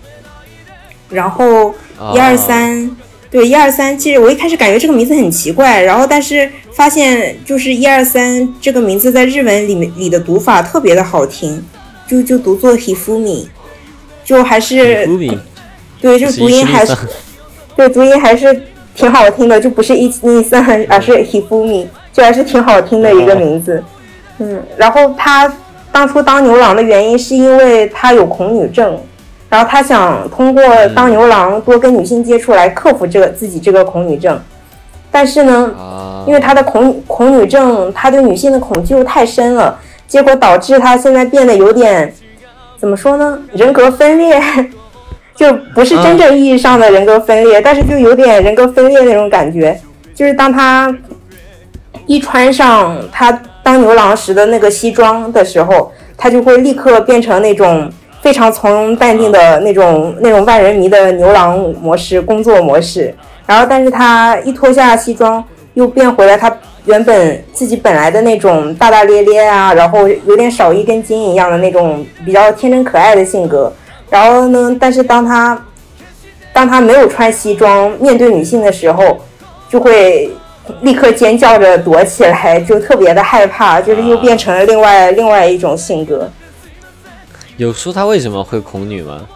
然后一二三，对一二三，其实我一开始感觉这个名字很奇怪，然后但是发现就是一二三这个名字在日文里面里的读法特别的好听，就就读作 hifumi，就还是对，就读音还是对读音还是挺好听的，就不是一一三，而是 hifumi，就还是挺好听的一个名字。嗯，然后他当初当牛郎的原因是因为他有恐女症，然后他想通过当牛郎多跟女性接触来克服这个自己这个恐女症，但是呢，因为他的恐恐女症，他对女性的恐惧又太深了，结果导致他现在变得有点怎么说呢？人格分裂，就不是真正意义上的人格分裂，但是就有点人格分裂那种感觉，就是当他一穿上他。当牛郎时的那个西装的时候，他就会立刻变成那种非常从容淡定的那种那种万人迷的牛郎模式工作模式。然后，但是他一脱下西装，又变回了他原本自己本来的那种大大咧咧啊，然后有点少一根筋一样的那种比较天真可爱的性格。然后呢，但是当他当他没有穿西装面对女性的时候，就会。立刻尖叫着躲起来，就特别的害怕，就是又变成了另外另外一种性格。有说他为什么会恐女吗？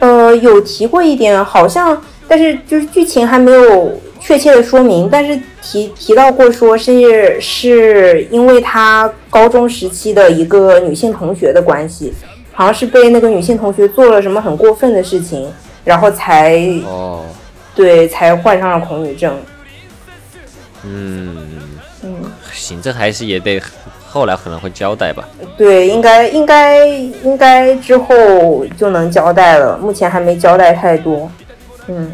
呃，有提过一点，好像，但是就是剧情还没有确切的说明，但是提提到过说是是因为他高中时期的一个女性同学的关系，好像是被那个女性同学做了什么很过分的事情，然后才哦，对，才患上了恐女症。嗯嗯，行，这还是也得后来可能会交代吧。对，应该应该应该之后就能交代了，目前还没交代太多。嗯，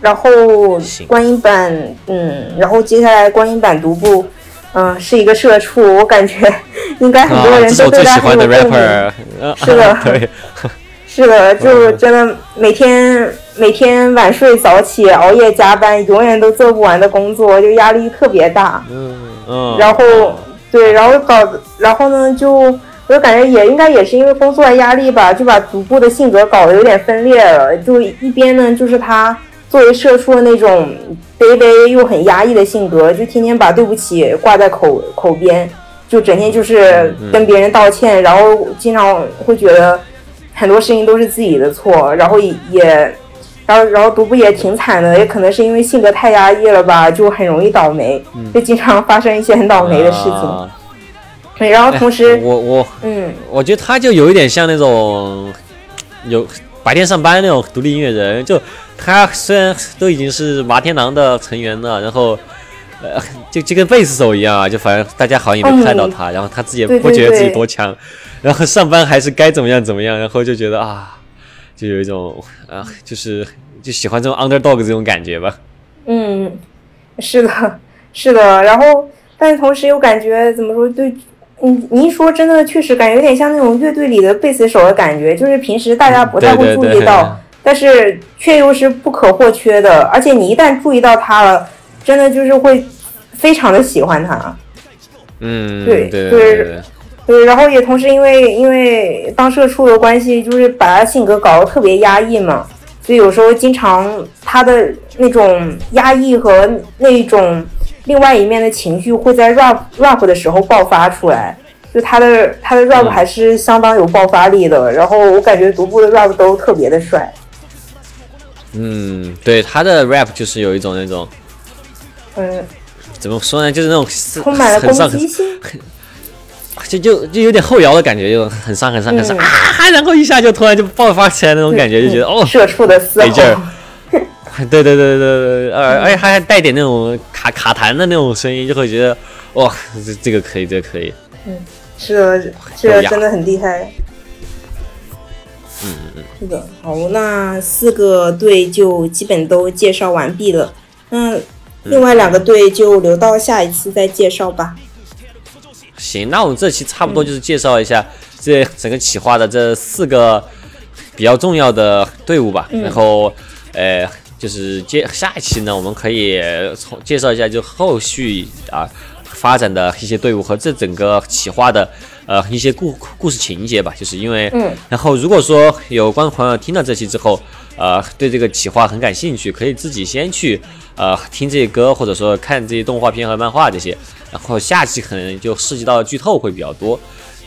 然后观音版，嗯，然后接下来观音版独步，嗯，是一个社畜，我感觉 应该很多人都对他很有共鸣。是的，对，是的，就真的每天。每天晚睡早起，熬夜加班，永远都做不完的工作，就压力特别大。嗯嗯。然后，对，然后搞，然后呢，就我就感觉也应该也是因为工作压力吧，就把独步的性格搞得有点分裂了。就一边呢，就是他作为社畜的那种卑微又很压抑的性格，就天天把对不起挂在口口边，就整天就是跟别人道歉，然后经常会觉得很多事情都是自己的错，然后也。然后，然后独步也挺惨的，也可能是因为性格太压抑了吧，就很容易倒霉，就经常发生一些很倒霉的事情。对，然后同时，我我嗯，我觉得他就有一点像那种有白天上班那种独立音乐人，就他虽然都已经是麻天狼的成员了，然后呃，就就跟贝斯手一样啊，就反正大家好像也没看到他，然后他自己也不觉得自己多强，然后上班还是该怎么样怎么样，然后就觉得啊。就有一种啊，就是就喜欢这种 underdog 这种感觉吧。嗯，是的，是的。然后，但是同时又感觉怎么说？对，嗯，你一说真的，确实感觉有点像那种乐队里的贝斯手的感觉，就是平时大家不太会注意到，但是却又是不可或缺的。而且你一旦注意到他了，真的就是会非常的喜欢他。嗯，对对对。对，然后也同时因为因为当社畜的关系，就是把他性格搞得特别压抑嘛，所以有时候经常他的那种压抑和那种另外一面的情绪会在 rap rap 的时候爆发出来，就他的他的 rap 还是相当有爆发力的。然后我感觉独步的 rap 都特别的帅。嗯，对，他的 rap 就是有一种那种，嗯，怎么说呢，就是那种充满了很上攻击性。就就就有点后摇的感觉，就很伤很伤很伤、嗯啊，然后一下就突然就爆发起来那种感觉，就觉得哦，社畜的嘶没劲儿吼。对对对对对对，而而且还还带点那种卡卡痰的那种声音，就会觉得哇，这这个可以，这个可以。嗯是的，这个真的很厉害。嗯嗯是的，好，那四个队就基本都介绍完毕了。那另外两个队就留到下一次再介绍吧。行，那我们这期差不多就是介绍一下这整个企划的这四个比较重要的队伍吧。嗯然后，呃，就是接下一期呢，我们可以从介绍一下就后续啊发展的一些队伍和这整个企划的呃一些故故事情节吧。就是因为，嗯，然后如果说有观众朋友听到这期之后，呃，对这个企划很感兴趣，可以自己先去呃听这些歌，或者说看这些动画片和漫画这些。然后下期可能就涉及到剧透会比较多，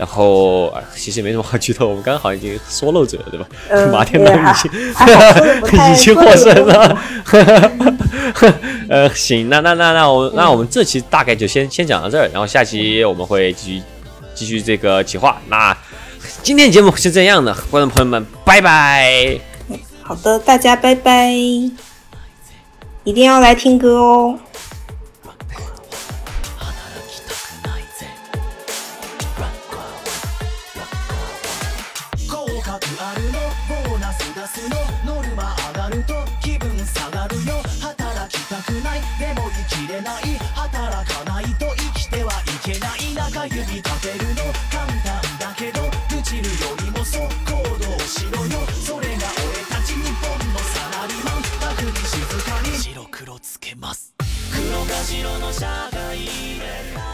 然后、呃其实没什么好剧透，我们刚好已经说漏嘴了，对吧？嗯 马天南 已经已经获胜了。呃，行，那那那那我那我们这期大概就先先讲到这儿，然后下期我们会继续继续这个企划。那今天节目是这样的，观众朋友们，拜拜。好的，大家拜拜，一定要来听歌哦。でも生きれない働かないと生きてはいけない中指立てるの簡単だけど愚痴るよりもそう行動しろよ。それが俺たち日本のサラリーマン楽に静かに白黒つけます。黒か白の社会